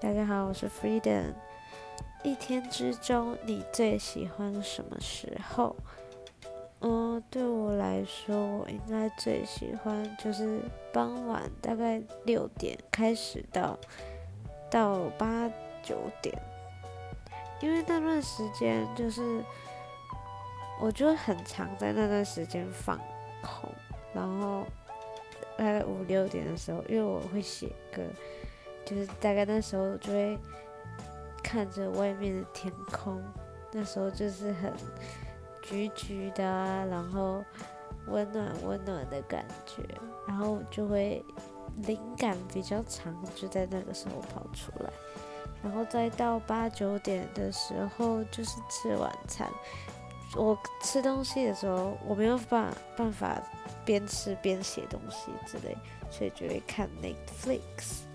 大家好，我是 Freedom。一天之中，你最喜欢什么时候？嗯，对我来说，我应该最喜欢就是傍晚，大概六点开始到到八九点，因为那段时间就是我就很常在那段时间放空，然后大概五六点的时候，因为我会写歌。就是大概那时候就会看着外面的天空，那时候就是很橘橘的，然后温暖温暖的感觉，然后就会灵感比较长，就在那个时候跑出来，然后再到八九点的时候就是吃晚餐。我吃东西的时候，我没有办办法边吃边写东西之类，所以就会看 Netflix。